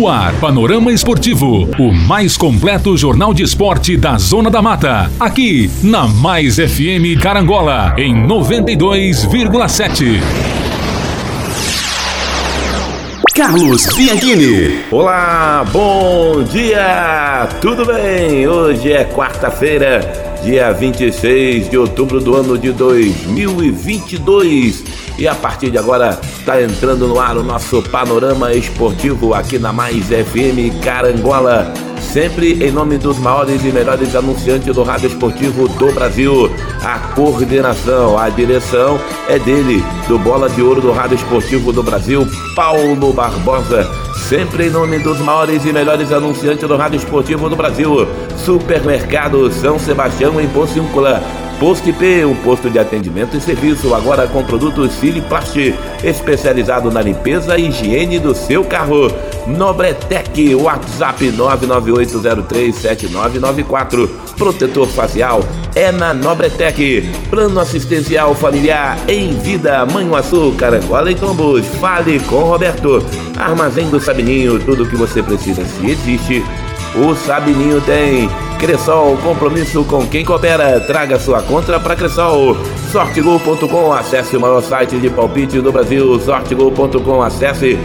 No ar, Panorama Esportivo, o mais completo jornal de esporte da Zona da Mata. Aqui, na Mais FM Carangola, em 92,7. Carlos Bianchini. Olá, bom dia! Tudo bem? Hoje é quarta-feira, dia 26 de outubro do ano de 2022. E a partir de agora está entrando no ar o nosso panorama esportivo aqui na Mais FM Carangola. Sempre em nome dos maiores e melhores anunciantes do rádio esportivo do Brasil. A coordenação, a direção é dele, do Bola de Ouro do Rádio Esportivo do Brasil, Paulo Barbosa. Sempre em nome dos maiores e melhores anunciantes do Rádio Esportivo do Brasil. Supermercado São Sebastião em Pociúncula Posto IP, um posto de atendimento e serviço, agora com produtos Siliplast, especializado na limpeza e higiene do seu carro. Nobretec, WhatsApp 998037994. Protetor facial é na Nobretec. Plano assistencial familiar em vida, Manhuaçu, Carangola e Tombos. Fale com Roberto. Armazém do Sabininho, tudo o que você precisa se existe. O Sabininho tem. Cressol, compromisso com quem coopera. Traga sua contra para Cressol. Sortegol.com, acesse o maior site de palpite do Brasil. Sortegol.com, acesse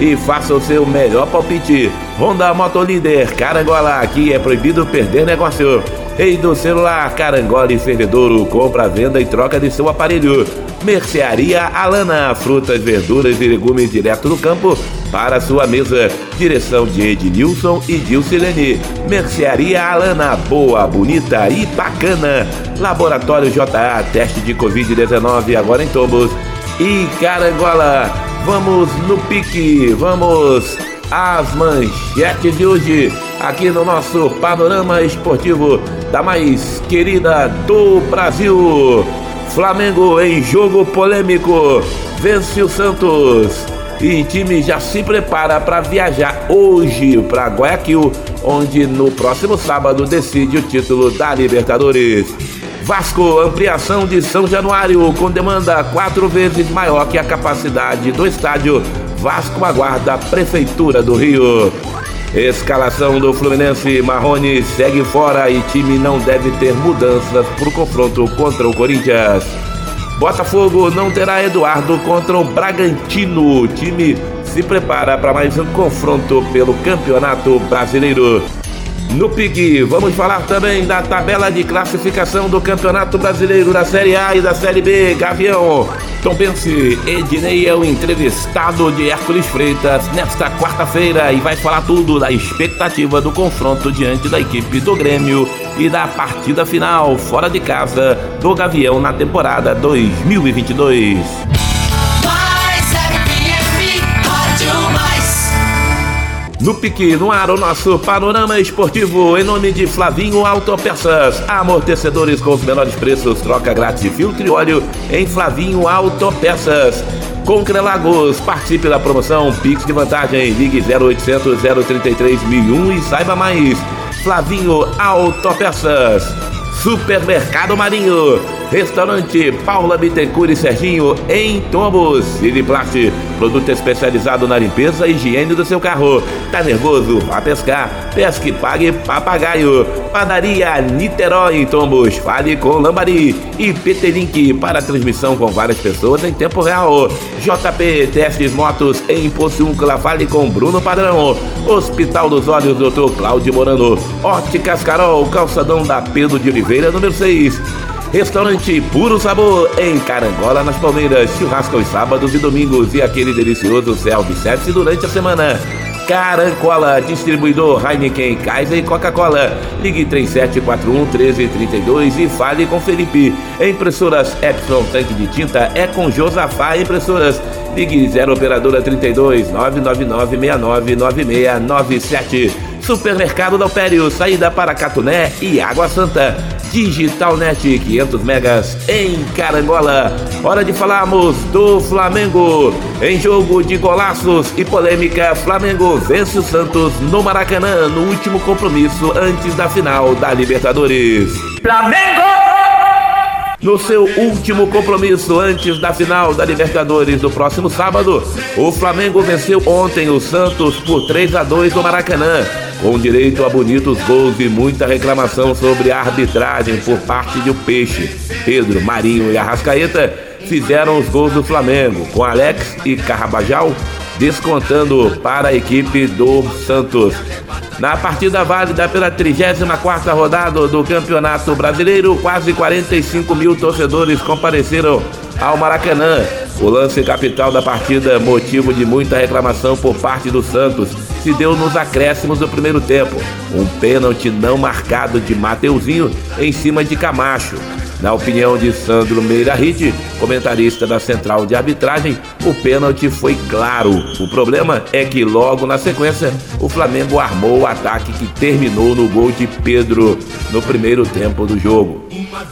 e faça o seu melhor palpite. Honda Motolíder, Carangola, aqui é proibido perder negócio. Rei do celular, Carangola e Fervedouro, compra, venda e troca de seu aparelho. Mercearia Alana, frutas, verduras e legumes direto do campo para sua mesa. Direção de Ednilson e Dilcilene. Mercearia Alana, boa, bonita e bacana. Laboratório JA, teste de Covid-19 agora em Tombos. E Carangola, vamos no pique, vamos às manchetes de hoje, aqui no nosso panorama esportivo da mais querida do Brasil. Flamengo em jogo polêmico, vence o Santos. E time já se prepara para viajar hoje para Guayaquil, onde no próximo sábado decide o título da Libertadores. Vasco, ampliação de São Januário, com demanda quatro vezes maior que a capacidade do estádio. Vasco aguarda a Prefeitura do Rio. Escalação do Fluminense, Marrone segue fora e time não deve ter mudanças para o confronto contra o Corinthians. Botafogo não terá Eduardo contra o Bragantino. O time se prepara para mais um confronto pelo Campeonato Brasileiro. No PIG, vamos falar também da tabela de classificação do Campeonato Brasileiro da Série A e da Série B. Gavião, Tom Pense, Ednei é o entrevistado de Hércules Freitas nesta quarta-feira e vai falar tudo da expectativa do confronto diante da equipe do Grêmio e da partida final fora de casa do Gavião na temporada 2022. No pique, no ar, o nosso panorama esportivo em nome de Flavinho Autopeças. Amortecedores com os menores preços, troca grátis filtro e óleo em Flavinho Autopeças. Concrelagos, participe da promoção Pix de vantagem, ligue 0800 033 1001 e saiba mais. Flavinho Autopeças. Supermercado Marinho, Restaurante Paula Bittencourt e Serginho em Tombos. Siliplast, produto especializado na limpeza e higiene do seu carro. Tá nervoso? Vá pescar. Pesque pague papagaio. Padaria Niterói em Tombos. Fale com Lambari. E PT Link para transmissão com várias pessoas em tempo real. JP Testes Motos em Pociúncula. Fale com Bruno Padrão. Hospital dos Olhos, Dr. Cláudio Morano. Óticas Carol, calçadão da Pedro de Oliveira, número 6. Restaurante Puro Sabor em Carangola, nas Palmeiras. Churrasco aos sábados e domingos e aquele delicioso self-service durante a semana. Carancola, distribuidor Heineken, Kaiser e Coca-Cola. Ligue 3741 1332 e fale com Felipe. Impressoras Epson Tanque de Tinta é com Josafá Impressoras. Ligue 0 Operadora 32 999 69 9697. Supermercado Dalpério, saída para Catuné e Água Santa. Digital Net 500 megas em Carangola. Hora de falarmos do Flamengo. Em jogo de golaços e polêmica, Flamengo vence o Santos no Maracanã no último compromisso antes da final da Libertadores. Flamengo! No seu último compromisso antes da final da Libertadores do próximo sábado, o Flamengo venceu ontem o Santos por 3 a 2 no Maracanã, com direito a bonitos gols e muita reclamação sobre a arbitragem por parte do Peixe. Pedro, Marinho e Arrascaeta fizeram os gols do Flamengo, com Alex e Carrabajal descontando para a equipe do Santos. Na partida válida pela 34ª rodada do Campeonato Brasileiro, quase 45 mil torcedores compareceram ao Maracanã. O lance capital da partida, motivo de muita reclamação por parte do Santos, se deu nos acréscimos do primeiro tempo. Um pênalti não marcado de Mateuzinho em cima de Camacho. Na opinião de Sandro Meira Ride, comentarista da Central de Arbitragem, o pênalti foi claro. O problema é que logo na sequência o Flamengo armou o ataque que terminou no gol de Pedro no primeiro tempo do jogo.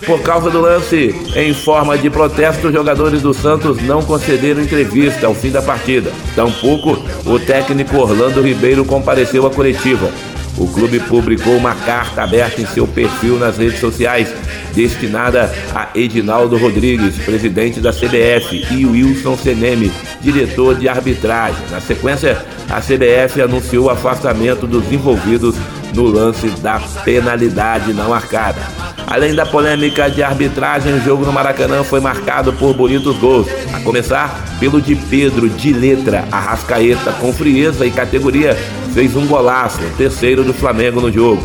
Por causa do lance, em forma de protesto, os jogadores do Santos não concederam entrevista ao fim da partida. Tampouco o técnico Orlando Ribeiro compareceu à coletiva. O clube publicou uma carta aberta em seu perfil nas redes sociais, destinada a Edinaldo Rodrigues, presidente da CBF, e Wilson Seneme, diretor de arbitragem. Na sequência, a CBF anunciou o afastamento dos envolvidos no lance da penalidade não marcada. Além da polêmica de arbitragem, o jogo no Maracanã foi marcado por bonitos gols, a começar pelo de Pedro de letra, Arrascaeta com frieza e categoria fez um golaço, terceiro do Flamengo no jogo.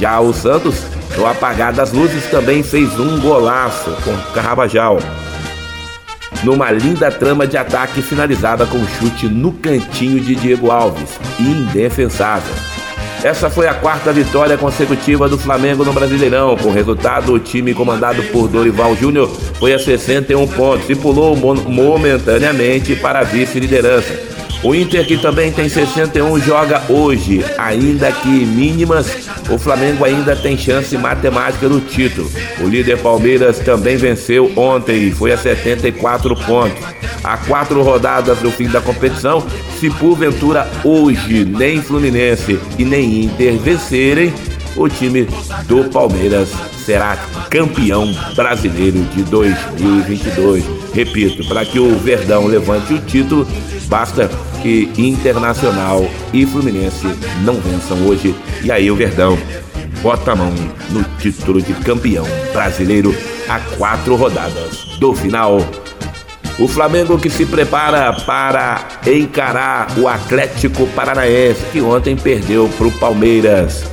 Já o Santos, no apagar das luzes, também fez um golaço com Carrabajal. Numa linda trama de ataque finalizada com um chute no cantinho de Diego Alves, indefensável. Essa foi a quarta vitória consecutiva do Flamengo no Brasileirão. Com resultado, o time comandado por Dorival Júnior foi a 61 pontos e pulou momentaneamente para a vice-liderança. O Inter, que também tem 61, joga hoje, ainda que mínimas. O Flamengo ainda tem chance matemática no título. O líder Palmeiras também venceu ontem e foi a 74 pontos. Há quatro rodadas do fim da competição. Se porventura hoje nem Fluminense e nem Inter vencerem, o time do Palmeiras será campeão brasileiro de 2022. Repito, para que o Verdão levante o título, basta que Internacional e Fluminense não vençam hoje. E aí o Verdão bota a mão no título de campeão brasileiro a quatro rodadas do final. O Flamengo que se prepara para encarar o Atlético Paranaense, que ontem perdeu para o Palmeiras.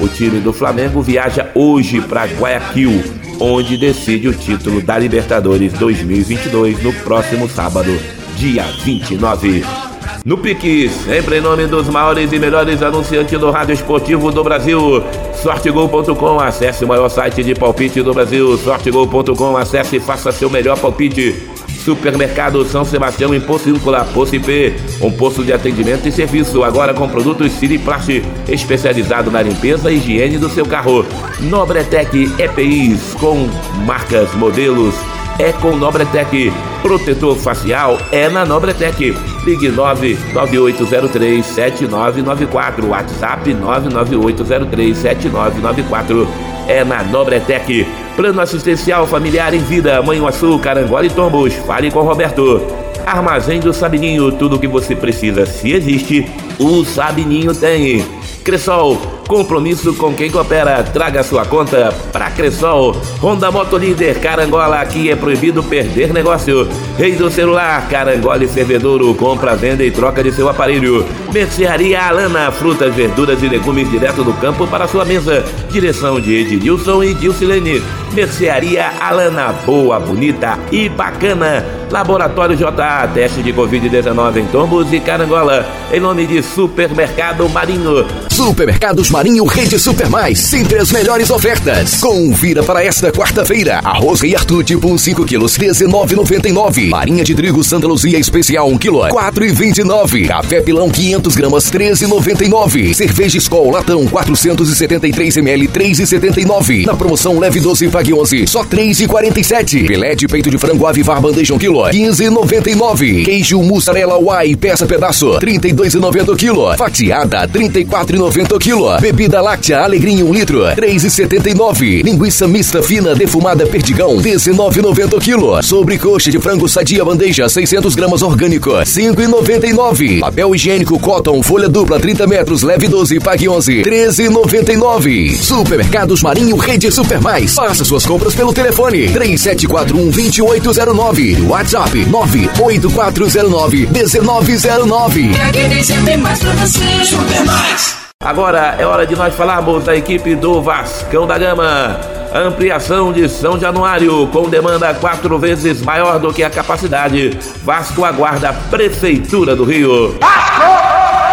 O time do Flamengo viaja hoje para Guayaquil, onde decide o título da Libertadores 2022 no próximo sábado, dia 29. No Pique, sempre em nome dos maiores e melhores anunciantes do rádio esportivo do Brasil. Sortegol.com, acesse o maior site de palpite do Brasil. Sortegol.com, acesse e faça seu melhor palpite. Supermercado São Sebastião em Pocíncula, Pocipê, um posto de atendimento e serviço, agora com produtos Siriplast, especializado na limpeza e higiene do seu carro. Nobretec EPIs, com marcas, modelos, é com Nobretec. Protetor facial é na Nobretec. Ligue 998037994. WhatsApp 998037994. É na Nobretec. Plano assistencial familiar em vida. Manhuaçu, Carangola e Tombos. Fale com Roberto. Armazém do Sabininho. Tudo o que você precisa, se existe, o Sabininho tem. Cressol, compromisso com quem coopera. Traga sua conta para Cressol. Honda Moto Líder, Carangola, aqui é proibido perder negócio. Rei do celular, Carangola e Fervedouro, compra, venda e troca de seu aparelho. Mercearia Alana, frutas, verduras e legumes direto do campo para sua mesa. Direção de Edilson e Dilcilene. Mercearia Alana, boa, bonita e bacana. Laboratório JA, teste de Covid-19 em Tombos e Carangola. Em nome de Supermercado Marinho. Supermercados Marinho Rede Super Mais, sempre as melhores ofertas. Confira para esta quarta-feira. Arroz Rei Arthur tipo 5 quilos, 19,99. Marinha de trigo Santa Luzia especial 1 quilo, 4,29. Café Pilão 500 gramas, 13,99. Cerveja Skol Latão 473 ml, 3,79. Na promoção leve 12 pague 11, só 3,47. Filé de peito de frango Avivar Bandeja 1 quilo, 15,99. Queijo mussarela Uai peça pedaço, 32,90 quilo. Fatiada, 34,90 quilo. Bebida láctea Alegrinha 1 litro, 3,79. Linguiça mista fina defumada Perdigão, 19,90 kg. Sobrecoxa de frango sadia bandeja, 600 gramas orgânico, 5,99. Papel higiênico Cotton, folha dupla 30 metros, leve 12, pague 11, 13,99. Supermercados Marinho Rede Super Mais. Faça suas compras pelo telefone 3741 2809. WhatsApp 98409 1909. E aqui tem sempre mais pra você. Super mais. Agora é hora de nós falarmos da equipe do Vascão da Gama. Ampliação de São Januário com demanda quatro vezes maior do que a capacidade. Vasco aguarda a Prefeitura do Rio. Vasco!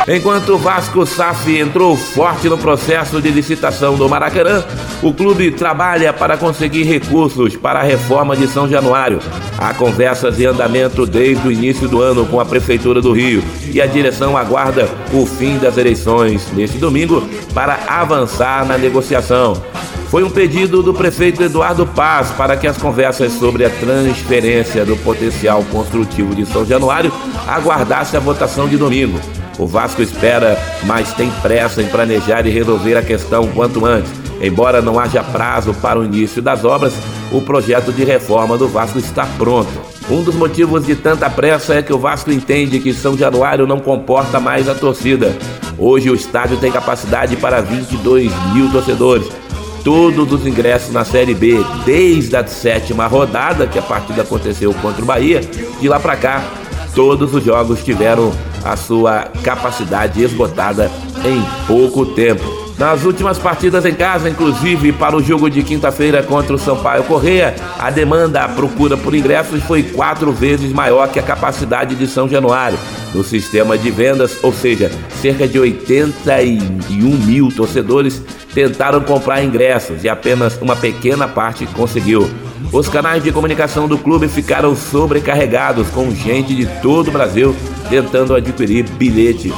Enquanto o Vasco SAF entrou forte no processo de licitação do Maracanã, o clube trabalha para conseguir recursos para a reforma de São Januário. Há conversas em andamento desde o início do ano com a Prefeitura do Rio e a direção aguarda o fim das eleições neste domingo para avançar na negociação. Foi um pedido do prefeito Eduardo Paz para que as conversas sobre a transferência do potencial construtivo de São Januário aguardasse a votação de domingo. O Vasco espera, mas tem pressa em planejar e resolver a questão quanto antes. Embora não haja prazo para o início das obras, o projeto de reforma do Vasco está pronto. Um dos motivos de tanta pressa é que o Vasco entende que São Januário não comporta mais a torcida. Hoje o estádio tem capacidade para 22 mil torcedores. Todos os ingressos na Série B, desde a sétima rodada, que a partida aconteceu contra o Bahia, de lá para cá, todos os jogos tiveram a sua capacidade esgotada em pouco tempo. Nas últimas partidas em casa, inclusive para o jogo de quinta-feira contra o Sampaio Correia, a demanda, a procura por ingressos foi quatro vezes maior que a capacidade de São Januário. No sistema de vendas, ou seja, cerca de 81 mil torcedores tentaram comprar ingressos e apenas uma pequena parte conseguiu. Os canais de comunicação do clube ficaram sobrecarregados com gente de todo o Brasil tentando adquirir bilhetes.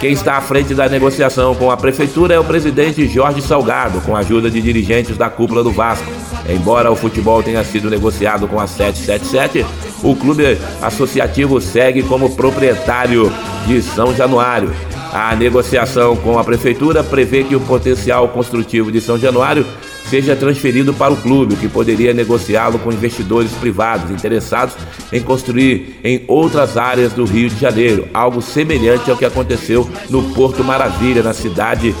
Quem está à frente da negociação com a prefeitura é o presidente Jorge Salgado, com a ajuda de dirigentes da cúpula do Vasco. Embora o futebol tenha sido negociado com a 777, o clube associativo segue como proprietário de São Januário. A negociação com a prefeitura prevê que o potencial construtivo de São Januário seja transferido para o clube, que poderia negociá-lo com investidores privados interessados em construir em outras áreas do Rio de Janeiro, algo semelhante ao que aconteceu no Porto Maravilha, na cidade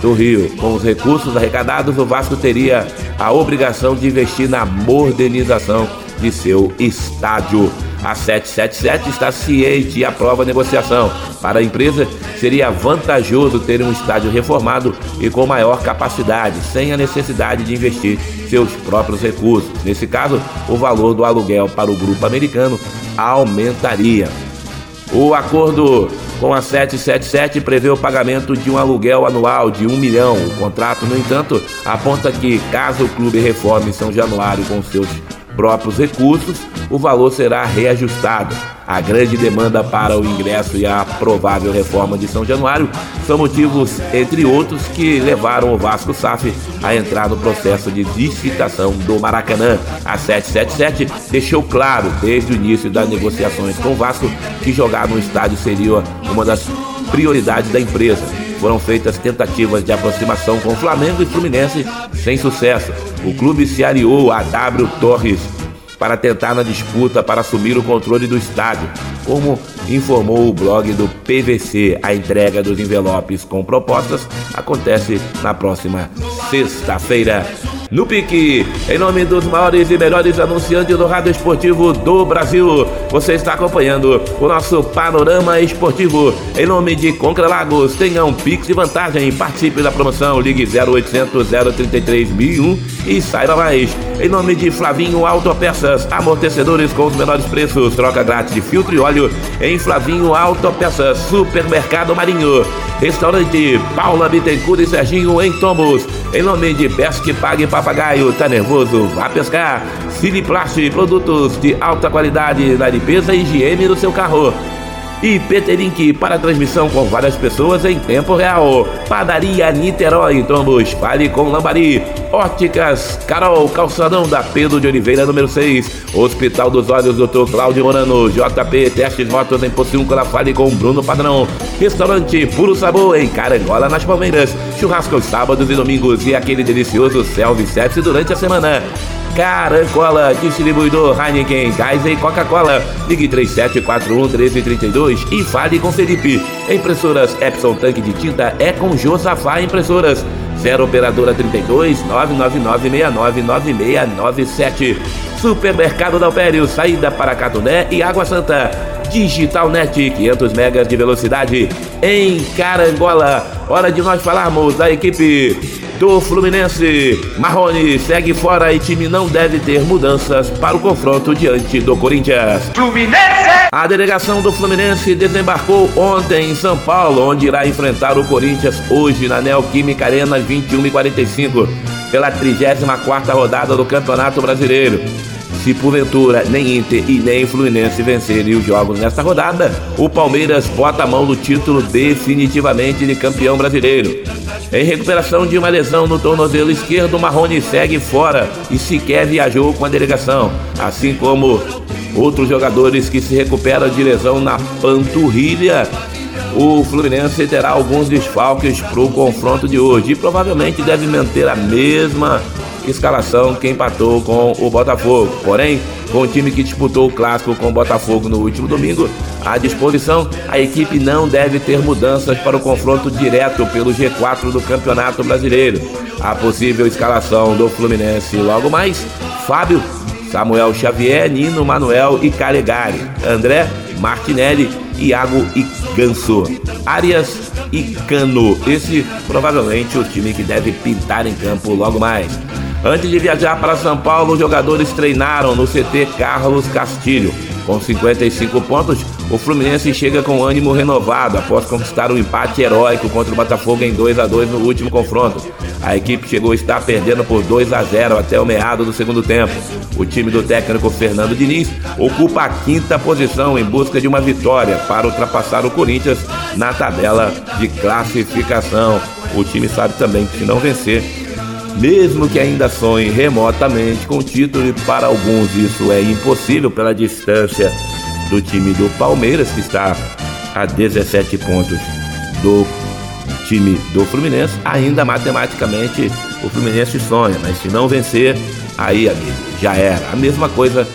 do Rio. Com os recursos arrecadados, o Vasco teria a obrigação de investir na modernização de seu estádio. A 777 está ciente e aprova a negociação. Para a empresa, seria vantajoso ter um estádio reformado e com maior capacidade, sem a necessidade de investir seus próprios recursos. Nesse caso, o valor do aluguel para o grupo americano aumentaria. O acordo com a 777 prevê o pagamento de um aluguel anual de um milhão. O contrato, no entanto, aponta que, caso o clube reforme São Januário com seus próprios recursos, o valor será reajustado. A grande demanda para o ingresso e a provável reforma de São Januário são motivos, entre outros, que levaram o Vasco SAF a entrar no processo de licitação do Maracanã. A 777 deixou claro, desde o início das negociações com o Vasco, que jogar no estádio seria uma das prioridades da empresa. Foram feitas tentativas de aproximação com Flamengo e Fluminense sem sucesso. O clube se aliou a W Torres para tentar na disputa para assumir o controle do estádio, como informou o blog do PVC. A entrega dos envelopes com propostas acontece na próxima sexta-feira. No pique, em nome dos maiores e melhores anunciantes do rádio esportivo do Brasil, você está acompanhando o nosso panorama esportivo. Em nome de Concra Lagos, tenha um pix de vantagem, participe da promoção, ligue 0800 033 1001 e saiba mais. Em nome de Flavinho Autopeças, amortecedores com os menores preços, troca grátis de filtro e óleo em Flavinho Autopeças, Supermercado Marinho, Restaurante Paula Bittencourt e Serginho em Tombos. Em nome de Pesque Pague Papagaio, tá nervoso? Vá pescar. Siliplast, produtos de alta qualidade na limpeza e higiene do seu carro. E Peterink para transmissão com várias pessoas em tempo real. Padaria Niterói, Tombos, fale com Lambari. Óticas Carol, calçadão da Pedro de Oliveira, número 6. Hospital dos Olhos, Dr. Cláudio Morano. JP, testes motos em Pociúncula, fale com Bruno Padrão. Restaurante Puro Sabor em Carangola, nas Palmeiras. Churrascos sábados e domingos e aquele delicioso self-service durante a semana. Carancola, distribuidor Heineken, Kaiser e Coca-Cola. Ligue 3741 1332 e fale com Felipe. Impressoras Epson Tanque de Tinta é com Josafá Impressoras. 0 Operadora 32 999699697. Supermercado Dalpério, saída para Catuné e Água Santa. Digital Net, 500 megas de velocidade em Carangola. Hora de nós falarmos da equipe do Fluminense. Marrone segue fora e time não deve ter mudanças para o confronto diante do Corinthians. Fluminense! A delegação do Fluminense desembarcou ontem em São Paulo, onde irá enfrentar o Corinthians hoje na Neoquímica Arena 21 e 45 pela 34ª rodada do Campeonato Brasileiro. Se porventura nem Inter e nem Fluminense vencerem os jogos nesta rodada, o Palmeiras bota a mão no título definitivamente de campeão brasileiro. Em recuperação de uma lesão no tornozelo esquerdo, Marrone segue fora e sequer viajou com a delegação, assim como outros jogadores que se recuperam de lesão na panturrilha. O Fluminense terá alguns desfalques para o confronto de hoje e provavelmente deve manter a mesma escalação que empatou com o Botafogo. Porém, com o time que disputou o clássico com o Botafogo no último domingo à disposição, a equipe não deve ter mudanças para o confronto direto pelo G4 do Campeonato Brasileiro. A possível escalação do Fluminense logo mais: Fábio, Samuel Xavier, Nino Manuel e Calegari, André, Martinelli, Iago e Ganso, Arias e Cano. Esse provavelmente o time que deve pintar em campo logo mais. Antes de viajar para São Paulo, os jogadores treinaram no CT Carlos Castilho. Com 55 pontos, o Fluminense chega com ânimo renovado após conquistar um empate heróico contra o Botafogo em 2 a 2 no último confronto. A equipe chegou a estar perdendo por 2 a 0 até o meado do segundo tempo. O time do técnico Fernando Diniz ocupa a quinta posição em busca de uma vitória para ultrapassar o Corinthians na tabela de classificação. O time sabe também que se não vencer, mesmo que ainda sonhe remotamente com o título, e para alguns isso é impossível pela distância do time do Palmeiras, que está a 17 pontos do time do Fluminense, ainda matematicamente o Fluminense sonha, mas se não vencer, aí, amigo, já era. A mesma coisa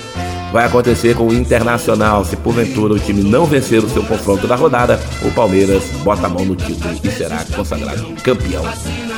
vai acontecer com o Internacional. Se porventura o time não vencer o seu confronto da rodada, o Palmeiras bota a mão no título e será consagrado campeão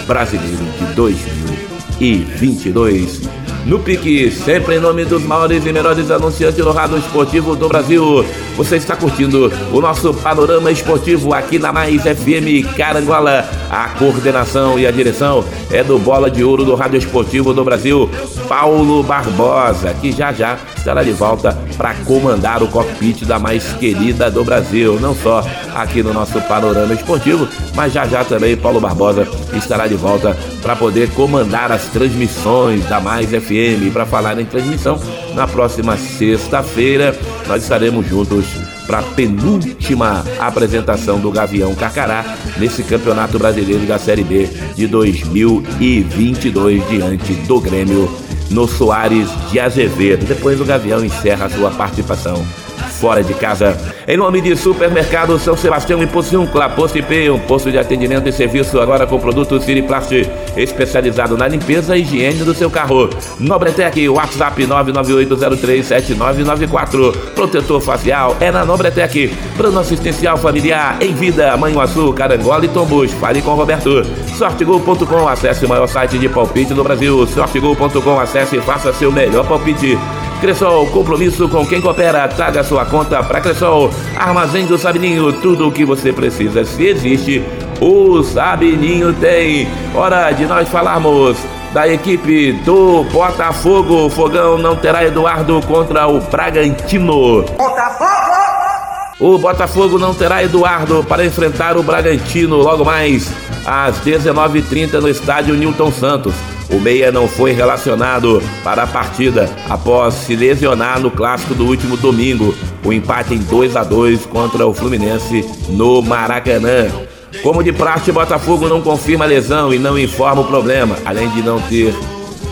brasileiro de 2022. No pique, sempre em nome dos maiores e melhores anunciantes do rádio esportivo do Brasil. Você está curtindo o nosso panorama esportivo aqui na Mais FM Carangola. A coordenação e a direção é do Bola de Ouro do Rádio Esportivo do Brasil, Paulo Barbosa, que já já estará de volta para comandar o cockpit da mais querida do Brasil, não só aqui no nosso panorama esportivo, mas já já também Paulo Barbosa estará de volta para poder comandar as transmissões da Mais FM. Para falar em transmissão, na próxima sexta-feira nós estaremos juntos para a penúltima apresentação do Gavião Carcará nesse Campeonato Brasileiro da Série B de 2022 diante do Grêmio no Soares de Azevedo. Depois o Gavião encerra a sua participação fora de casa. Em nome de Supermercado São Sebastião e Pociúncula, Posto IP, um posto de atendimento e serviço agora com produtos Siriplast, especializado na limpeza e higiene do seu carro. Nobretec, WhatsApp 998037994. Protetor facial é na Nobretec. Plano assistencial familiar em vida, Manhuaçu, Carangola e Tombos. Fale com Roberto. Sortegol.com, acesse o maior site de palpite do Brasil. Sortegol.com, acesse e faça seu melhor palpite. Cressol, compromisso com quem coopera. Traga sua conta para Cressol. Armazém do Sabininho, tudo o que você precisa. Se existe, o Sabininho tem. Hora de nós falarmos da equipe do Botafogo. Fogão não terá Eduardo contra o Bragantino. Botafogo! O Botafogo não terá Eduardo para enfrentar o Bragantino logo mais às 19h30 no estádio Newton Santos. O Meia não foi relacionado para a partida após se lesionar no clássico do último domingo, o empate em 2 a 2 contra o Fluminense no Maracanã. Como de praxe, Botafogo não confirma a lesão e não informa o problema, além de não ter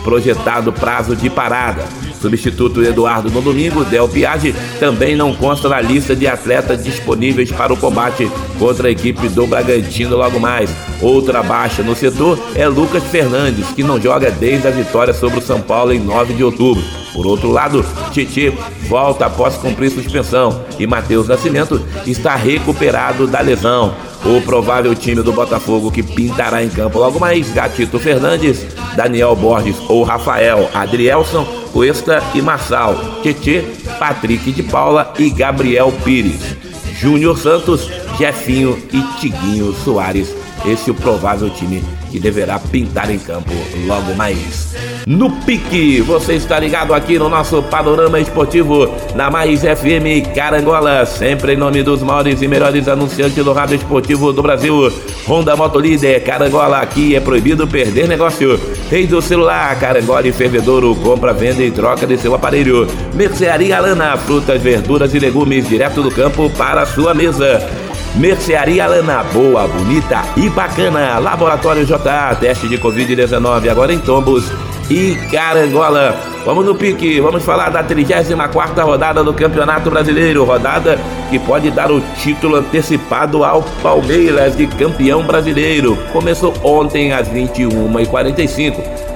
projetado prazo de parada. Substituto Eduardo no domingo, Del Piage, também não consta na lista de atletas disponíveis para o combate contra a equipe do Bragantino logo mais. Outra baixa no setor é Lucas Fernandes, que não joga desde a vitória sobre o São Paulo em 9 de outubro. Por outro lado, Titi volta após cumprir suspensão e Matheus Nascimento está recuperado da lesão. O provável time do Botafogo que pintará em campo logo mais: Gatito Fernandes, Daniel Borges ou Rafael Adrielson, Cuesta e Marçal, Tietê, Patrick de Paula e Gabriel Pires, Júnior Santos, Jefinho e Tiguinho Soares. Esse é o provável time que deverá pintar em campo logo mais. No pique, você está ligado aqui no nosso panorama esportivo na Mais FM Carangola, sempre em nome dos maiores e melhores anunciantes do rádio esportivo do Brasil. Honda Motolíder, Carangola, aqui é proibido perder negócio. Rei do celular, Carangola e Fervedouro, compra, venda e troca de seu aparelho. Mercearia Lana, frutas, verduras e legumes direto do campo para a sua mesa. Mercearia Lana, boa, bonita e bacana. Laboratório JA, teste de Covid-19 agora em Tombos e Carangola. Vamos no pique, vamos falar da 34 rodada do Campeonato Brasileiro, rodada que pode dar o título antecipado ao Palmeiras de campeão brasileiro. Começou ontem às 21h45.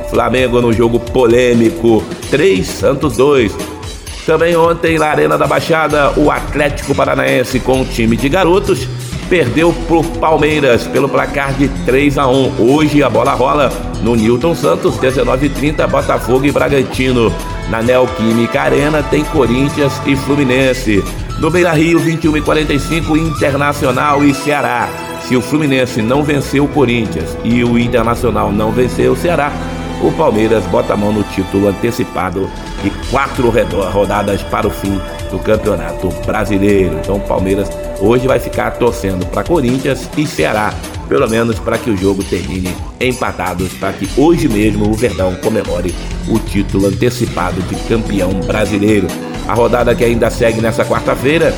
Flamengo no jogo polêmico, 3 Santos 2. Também ontem na Arena da Baixada, o Atlético Paranaense com o time de garotos perdeu pro Palmeiras pelo placar de 3 a 1. Hoje a bola rola no Newton Santos, 19:30 Botafogo e Bragantino. Na Neoquímica Arena tem Corinthians e Fluminense. No Beira Rio, 21 e 45 Internacional e Ceará. Se o Fluminense não venceu o Corinthians e o Internacional não venceu o Ceará, o Palmeiras bota a mão no título antecipado e quatro rodadas para o fim do Campeonato Brasileiro. Então o Palmeiras hoje vai ficar torcendo para Corinthians e Ceará, pelo menos para que o jogo termine empatados, para que hoje mesmo o Verdão comemore o título antecipado de campeão brasileiro. A rodada que ainda segue nessa quarta-feira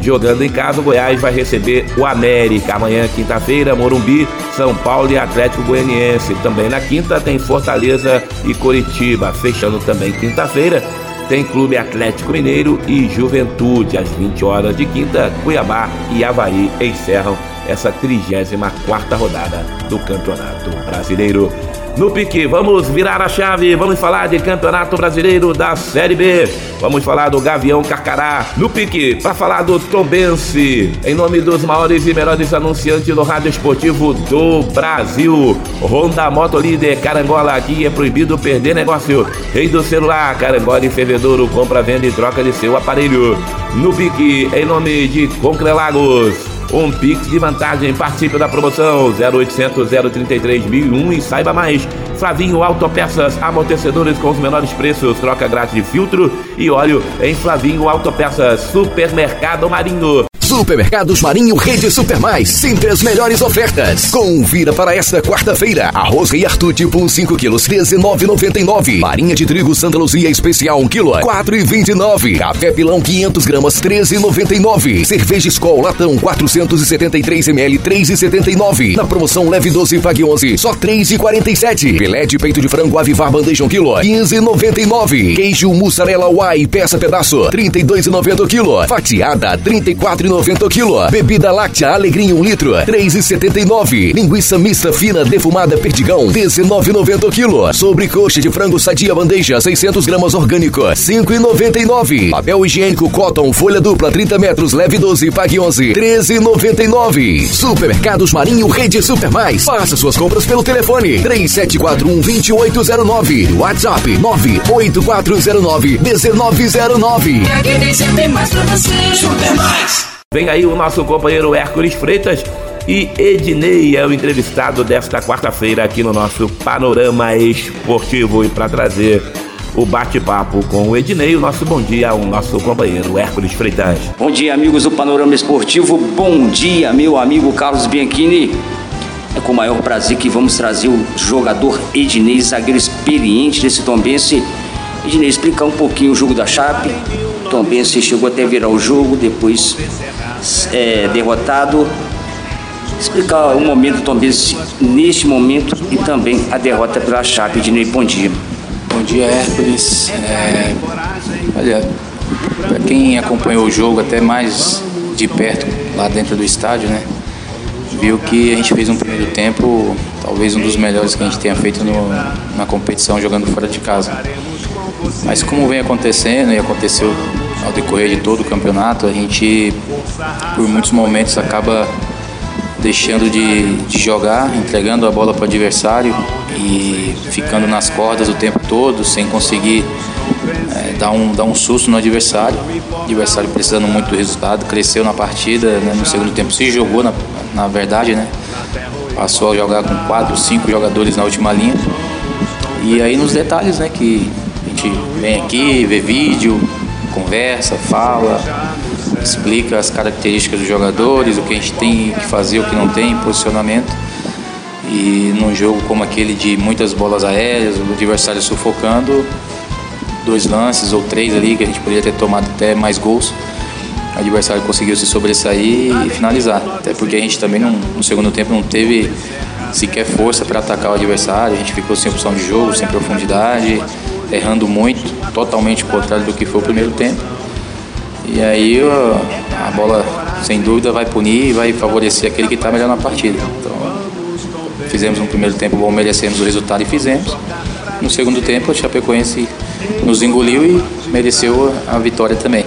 Jogando em casa, o Goiás vai receber o América. Amanhã, quinta-feira, Morumbi, São Paulo e Atlético Goianiense. Também na quinta tem Fortaleza e Coritiba. Fechando também quinta-feira, tem Clube Atlético Mineiro e Juventude. Às 20 horas de quinta, Cuiabá e Havaí encerram essa 34 rodada do Campeonato Brasileiro. No pique, vamos virar a chave, vamos falar de Campeonato Brasileiro da Série B. Vamos falar do Gavião Carcará. No pique, para falar do Tombense. Em nome dos maiores e melhores anunciantes do rádio esportivo do Brasil. Honda Moto Líder, Carangola, aqui é proibido perder negócio. Rei do celular, Carangola e Fervedouro, compra, venda e troca de seu aparelho. No pique, em nome de Concrelagos um Pix de vantagem. Participe da promoção 0800 033 1001 e saiba mais. Flavinho Autopeças, amortecedores com os menores preços, troca grátis de filtro e óleo em Flavinho Autopeças, Supermercado Marinho. Supermercados Marinho Rede Super Mais, sempre as melhores ofertas. Confira para esta quarta-feira. Arroz Rei Arthur tipo 5 quilos, 19,99. Marinha de trigo Santa Luzia especial 1 quilo, 4,29. Café Pilão 500 gramas, 13,99. Cerveja Skol Latão 473 ml, 3,79. Na promoção leve 12 pague 11, só 3,47. Filé de peito de frango Avivar Bandeja 1 quilo, 15,99. Queijo mussarela Uai peça pedaço, 32,90 quilo. Fatiada 34,90 90 kg. Bebida láctea Alegrinha 1 litro, 3,79. Linguiça mista fina defumada Perdigão, 19,90 kg. Sobrecoxa de frango sadia bandeja, 600 gramas orgânico, 5,99. Papel higiênico Cotton, folha dupla, 30 metros, leve 12, pague 11, 13,99. Supermercados Marinho Rede Super Mais. Faça suas compras pelo telefone 3741 2809. WhatsApp 98409 1909. Aqui tem sempre mais pra você. Super mais. Vem aí o nosso companheiro Hércules Freitas e Ednei é o entrevistado desta quarta-feira aqui no nosso Panorama Esportivo. E para trazer o bate-papo com o Ednei, o nosso bom dia ao nosso companheiro Hércules Freitas. Bom dia, amigos do Panorama Esportivo. Bom dia, meu amigo Carlos Bianchini. É com o maior prazer que vamos trazer o jogador Ednei, zagueiro experiente desse Tombense. Ednei, explicar um pouquinho o jogo da Chape. Tombense chegou até virar o jogo, depois é, derrotado. Explicar o momento do neste momento e também a derrota pela Chape. Ednei, bom dia. Bom dia, Hércules. É, olha, para quem acompanhou o jogo até mais de perto lá dentro do estádio, né? Viu que a gente fez um primeiro tempo, talvez um dos melhores que a gente tenha feito no, na competição jogando fora de casa. Mas como vem acontecendo e aconteceu ao decorrer de todo o campeonato, a gente por muitos momentos acaba deixando de, de jogar, entregando a bola para o adversário e ficando nas cordas o tempo todo, sem conseguir é, dar, um, dar um susto no adversário. O adversário precisando muito do resultado, cresceu na partida, né, no segundo tempo se jogou, na, na verdade, né? Passou a jogar com quatro, cinco jogadores na última linha. E aí nos detalhes, né, que a gente vem aqui, vê vídeo, conversa, fala, explica as características dos jogadores, o que a gente tem que fazer, o que não tem, posicionamento. E num jogo como aquele de muitas bolas aéreas, o adversário sufocando, dois lances ou três ali que a gente poderia ter tomado até mais gols. O adversário conseguiu se sobressair e finalizar. Até porque a gente também não, no segundo tempo não teve sequer força para atacar o adversário. A gente ficou sem opção de jogo, sem profundidade, errando muito, totalmente contrário do que foi o primeiro tempo. E aí a bola, sem dúvida, vai punir e vai favorecer aquele que está melhor na partida. Então, fizemos um primeiro tempo bom, merecemos o resultado e fizemos. No segundo tempo, o Chapecoense nos engoliu e mereceu a vitória também.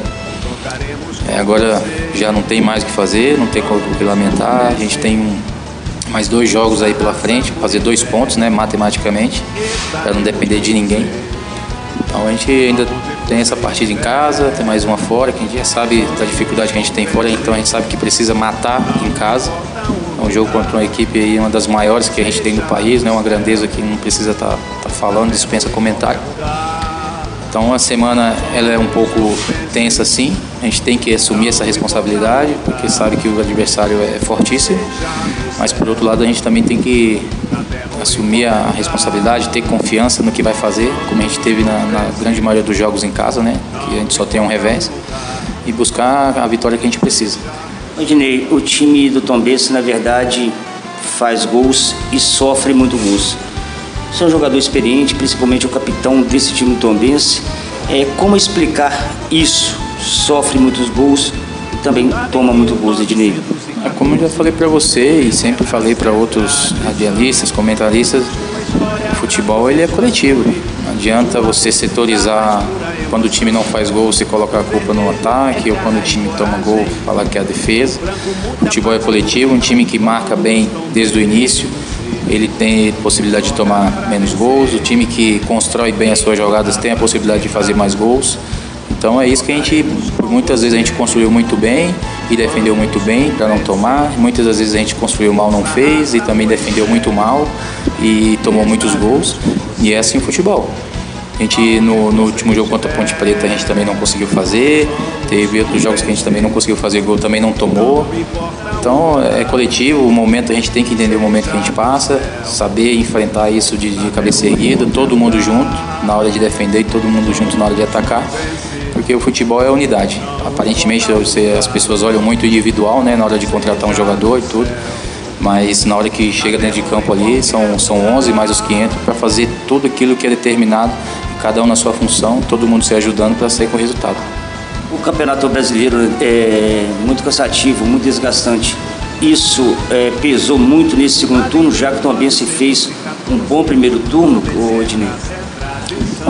É, agora já não tem mais o que fazer, não tem o que lamentar. A gente tem mais dois jogos aí pela frente, fazer dois pontos, né, matematicamente, para não depender de ninguém. Então a gente ainda tem essa partida em casa, tem mais uma fora, que a gente já sabe da dificuldade que a gente tem fora, então a gente sabe que precisa matar em casa. É um jogo contra uma equipe aí, uma das maiores que a gente tem no país, né? uma grandeza que não precisa estar tá, tá falando, dispensa comentário. Então a semana ela é um pouco tensa sim, a gente tem que assumir essa responsabilidade, porque sabe que o adversário é fortíssimo, mas por outro lado a gente também tem que assumir a responsabilidade, ter confiança no que vai fazer, como a gente teve na, na grande maioria dos jogos em casa, né? Que a gente só tem um revés, e buscar a vitória que a gente precisa. Odinei, o time do Tombense, na verdade, faz gols e sofre muito gols. Você é um jogador experiente, principalmente o capitão desse time tombense. É, como explicar isso? Sofre muitos gols e também toma muitos gols, Ednei. É, como eu já falei para você e sempre falei para outros radialistas, comentaristas, o futebol ele é coletivo. Não adianta você setorizar quando o time não faz gol, você colocar a culpa no ataque, ou quando o time toma gol, falar que é a defesa. O futebol é coletivo, um time que marca bem desde o início, ele tem possibilidade de tomar menos gols. O time que constrói bem as suas jogadas tem a possibilidade de fazer mais gols. Então é isso que a gente, muitas vezes a gente construiu muito bem e defendeu muito bem para não tomar. Muitas das vezes a gente construiu mal, não fez e também defendeu muito mal e tomou muitos gols. E é assim o futebol. A gente no, no, último jogo contra a Ponte Preta a gente também não conseguiu fazer. Teve outros jogos que a gente também não conseguiu fazer gol, também não tomou. Então é coletivo, o momento a gente tem que entender o momento que a gente passa, saber enfrentar isso de, de cabeça erguida, todo mundo junto na hora de defender e todo mundo junto na hora de atacar. Porque o futebol é unidade. Aparentemente você, as pessoas olham muito individual né, na hora de contratar um jogador e tudo mas na hora que chega dentro de campo ali, são, são 11 mais os 500 para fazer tudo aquilo que é determinado, cada um na sua função, todo mundo se ajudando para sair com o resultado. O Campeonato Brasileiro é muito cansativo, muito desgastante. Isso é, pesou muito nesse segundo turno, já que também se fez um bom primeiro turno, Odinei?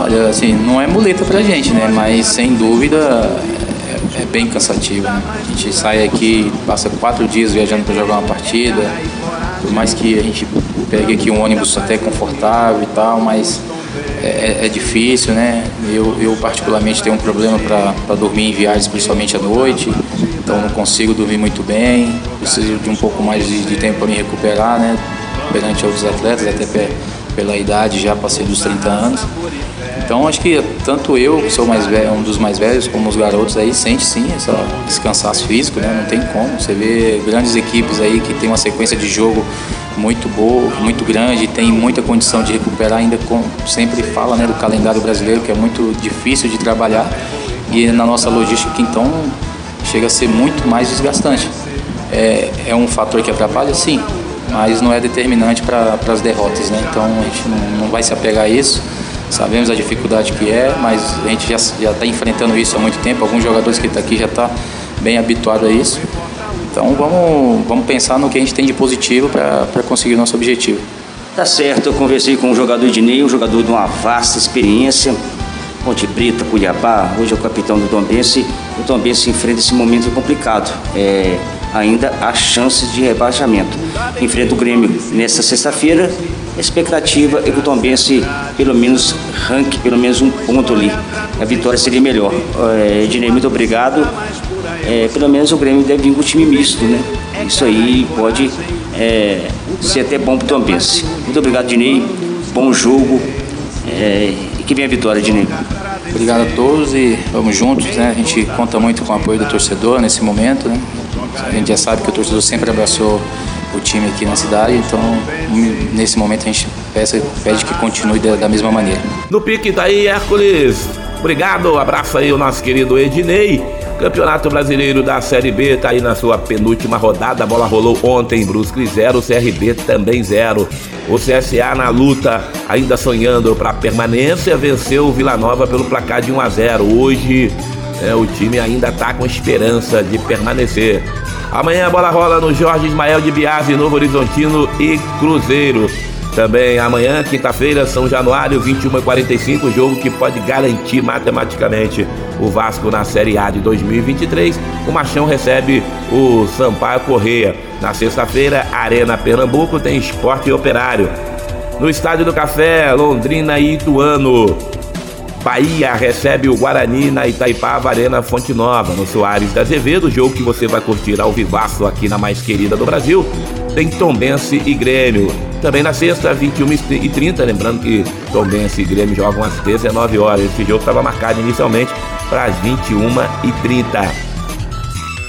Olha, assim, não é muleta pra gente, né? Mas sem dúvida é, é bem cansativo. Né? A gente sai aqui, passa quatro dias viajando para jogar uma partida, por mais que a gente pegue aqui um ônibus até confortável e tal, mas é, é, é difícil, né? Eu, eu particularmente tenho um problema para dormir em viagens, principalmente à noite, então não consigo dormir muito bem, preciso de um pouco mais de, de tempo para me recuperar, né? Perante outros atletas, até pela idade já passei dos 30 anos. Então acho que tanto eu, que sou mais velho, um dos mais velhos, como os garotos aí, sente sim esse cansaço físico, né? Não tem como. Você vê grandes equipes aí que tem uma sequência de jogo muito boa, muito grande, tem muita condição de recuperar, ainda com, sempre fala né, do calendário brasileiro, que é muito difícil de trabalhar, e na nossa logística, então, chega a ser muito mais desgastante. É, é um fator que atrapalha, sim, mas não é determinante para as derrotas, né? então a gente não, não vai se apegar a isso. Sabemos a dificuldade que é, mas a gente já está enfrentando isso há muito tempo. Alguns jogadores que estão tá aqui já estão tá bem habituados a isso. Então vamos, vamos pensar no que a gente tem de positivo para conseguir o nosso objetivo. Tá certo, eu conversei com o jogador Ednei, um jogador de uma vasta experiência. Ponte Preta, Cuiabá, hoje é o capitão do Tombense. O Tombense enfrenta esse momento complicado. É, ainda há chances de rebaixamento. Enfrenta o Grêmio nesta sexta-feira. Expectativa é que o Tombense pelo menos ranque pelo menos um ponto ali. A vitória seria melhor. É, Ednei, muito obrigado é, pelo menos o Grêmio deve vir com o time misto, né? Isso aí pode é, ser até bom para o Tombense. Muito obrigado, Dinei. Bom jogo. É, e que venha a vitória, Dinei. Obrigado a todos e vamos juntos, né? A gente conta muito com o apoio do torcedor nesse momento, né? A gente já sabe que o torcedor sempre abraçou o time aqui na cidade, então nesse momento a gente peça, pede que continue da, da mesma maneira. No pique tá Hércules. Obrigado, abraço aí o nosso querido Ednei. Campeonato Brasileiro da Série B está aí na sua penúltima rodada. A bola rolou ontem, Brusque 0, CRB também 0. O CSA na luta, ainda sonhando para permanência, venceu o Vila Nova pelo placar de 1 a 0. Hoje é, o time ainda está com esperança de permanecer. Amanhã a bola rola no Jorge Ismael de Biase, Novo Horizontino e Cruzeiro. Também amanhã, quinta-feira, São Januário, 21 e 45, jogo que pode garantir matematicamente o Vasco na Série A de 2023. O Machão recebe o Sampaio Correia. Na sexta-feira, Arena Pernambuco tem esporte e operário. No Estádio do Café, Londrina e Ituano. Bahia recebe o Guarani na Itaipava Arena Fonte Nova, no Soares da Azevedo, jogo que você vai curtir ao vivaço aqui na mais querida do Brasil. Tem Tombense e Grêmio. Também na sexta, 21 e 30 lembrando que Tombense e Grêmio jogam às 19 horas. Esse jogo estava marcado inicialmente para as 21 e 30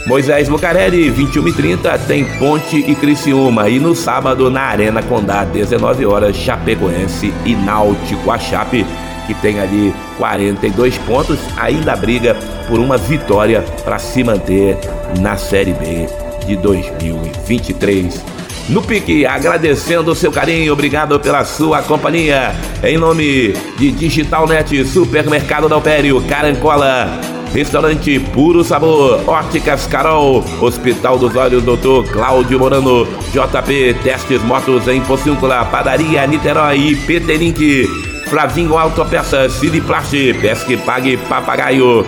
Moisés Lucarelli, 21 e 30 tem Ponte e Criciúma. E no sábado, na Arena Condá, 19 horas, Chapecoense e Náutico. A Chape, que tem ali 42 pontos, ainda briga por uma vitória para se manter na Série B de 2023 no pique, agradecendo o seu carinho, obrigado pela sua companhia. Em nome de Digitalnet, Supermercado da Alpério, Carancola, Restaurante Puro Sabor, Óticas Carol, Hospital dos Olhos Doutor Cláudio Morano, JP Testes Motos em Pocíncula, Padaria Niterói e PT Link, Flavinho Autopeças, Siliplast, Pesque Pague Papagaio.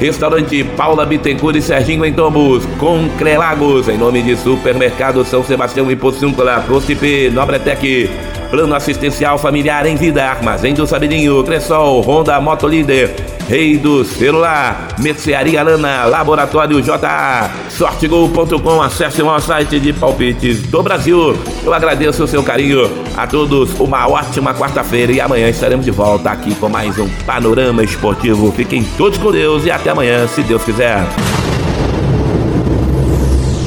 Restaurante Paula Bittencourt e Serginho em Tombos, com Crelagos, em nome de Supermercado São Sebastião e Pocíncula, Postip, Nobretec, Plano Assistencial Familiar em Vida, Armazém do Sabidinho, Cressol, Honda Motolíder, Rei do Celular, Mercearia Lana, Laboratório JA, Sortegol.com, acesse o nosso site de palpites do Brasil. Eu agradeço o seu carinho a todos, uma ótima quarta-feira e amanhã estaremos de volta aqui com mais um Panorama Esportivo. Fiquem todos com Deus e até amanhã, se Deus quiser.